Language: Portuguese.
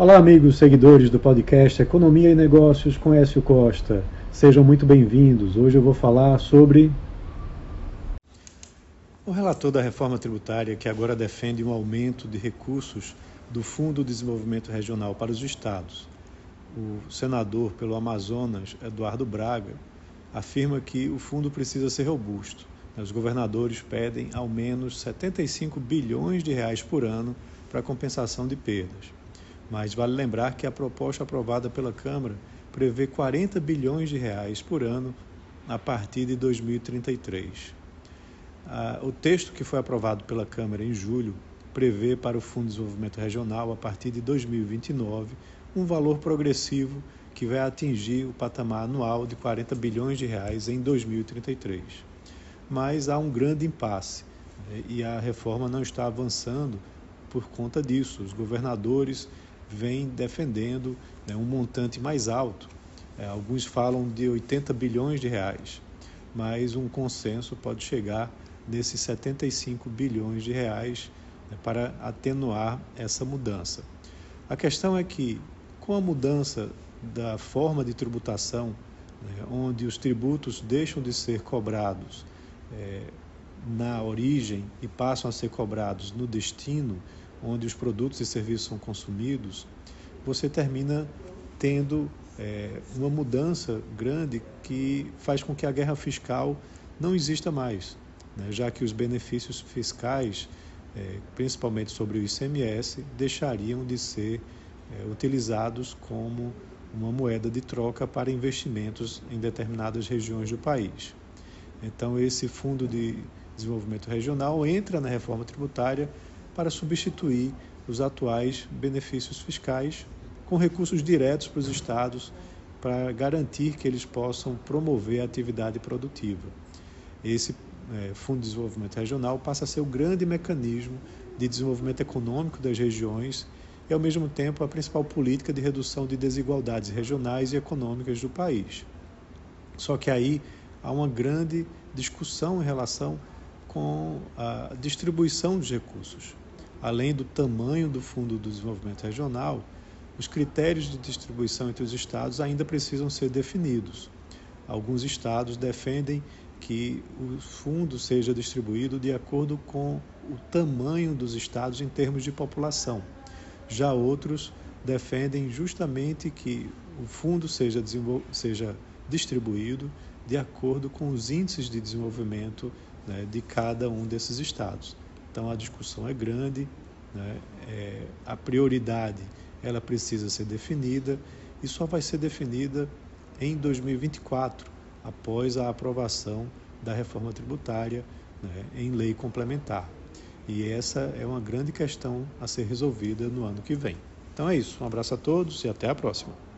Olá, amigos seguidores do podcast Economia e Negócios com Écio Costa. Sejam muito bem-vindos. Hoje eu vou falar sobre. O relator da reforma tributária, que agora defende um aumento de recursos do Fundo de Desenvolvimento Regional para os estados, o senador pelo Amazonas, Eduardo Braga, afirma que o fundo precisa ser robusto. Os governadores pedem ao menos 75 bilhões de reais por ano para compensação de perdas. Mas vale lembrar que a proposta aprovada pela Câmara prevê 40 bilhões de reais por ano a partir de 2033. Ah, o texto que foi aprovado pela Câmara em julho prevê para o Fundo de Desenvolvimento Regional, a partir de 2029, um valor progressivo que vai atingir o patamar anual de 40 bilhões de reais em 2033. Mas há um grande impasse né, e a reforma não está avançando por conta disso. Os governadores vem defendendo né, um montante mais alto. É, alguns falam de 80 bilhões de reais, mas um consenso pode chegar nesses 75 bilhões de reais né, para atenuar essa mudança. A questão é que, com a mudança da forma de tributação, né, onde os tributos deixam de ser cobrados é, na origem e passam a ser cobrados no destino, onde os produtos e serviços são consumidos, você termina tendo é, uma mudança grande que faz com que a guerra fiscal não exista mais, né? já que os benefícios fiscais, é, principalmente sobre o ICMS, deixariam de ser é, utilizados como uma moeda de troca para investimentos em determinadas regiões do país. Então, esse Fundo de Desenvolvimento Regional entra na reforma tributária para substituir os atuais benefícios fiscais com recursos diretos para os estados para garantir que eles possam promover a atividade produtiva. Esse é, Fundo de Desenvolvimento Regional passa a ser o grande mecanismo de desenvolvimento econômico das regiões e, ao mesmo tempo, a principal política de redução de desigualdades regionais e econômicas do país. Só que aí há uma grande discussão em relação com a distribuição dos recursos. Além do tamanho do Fundo do Desenvolvimento Regional, os critérios de distribuição entre os estados ainda precisam ser definidos. Alguns estados defendem que o fundo seja distribuído de acordo com o tamanho dos estados em termos de população. Já outros defendem justamente que o fundo seja, seja distribuído de acordo com os índices de desenvolvimento né, de cada um desses estados. Então a discussão é grande, né? é, a prioridade ela precisa ser definida e só vai ser definida em 2024, após a aprovação da reforma tributária né, em lei complementar. E essa é uma grande questão a ser resolvida no ano que vem. Então é isso. Um abraço a todos e até a próxima.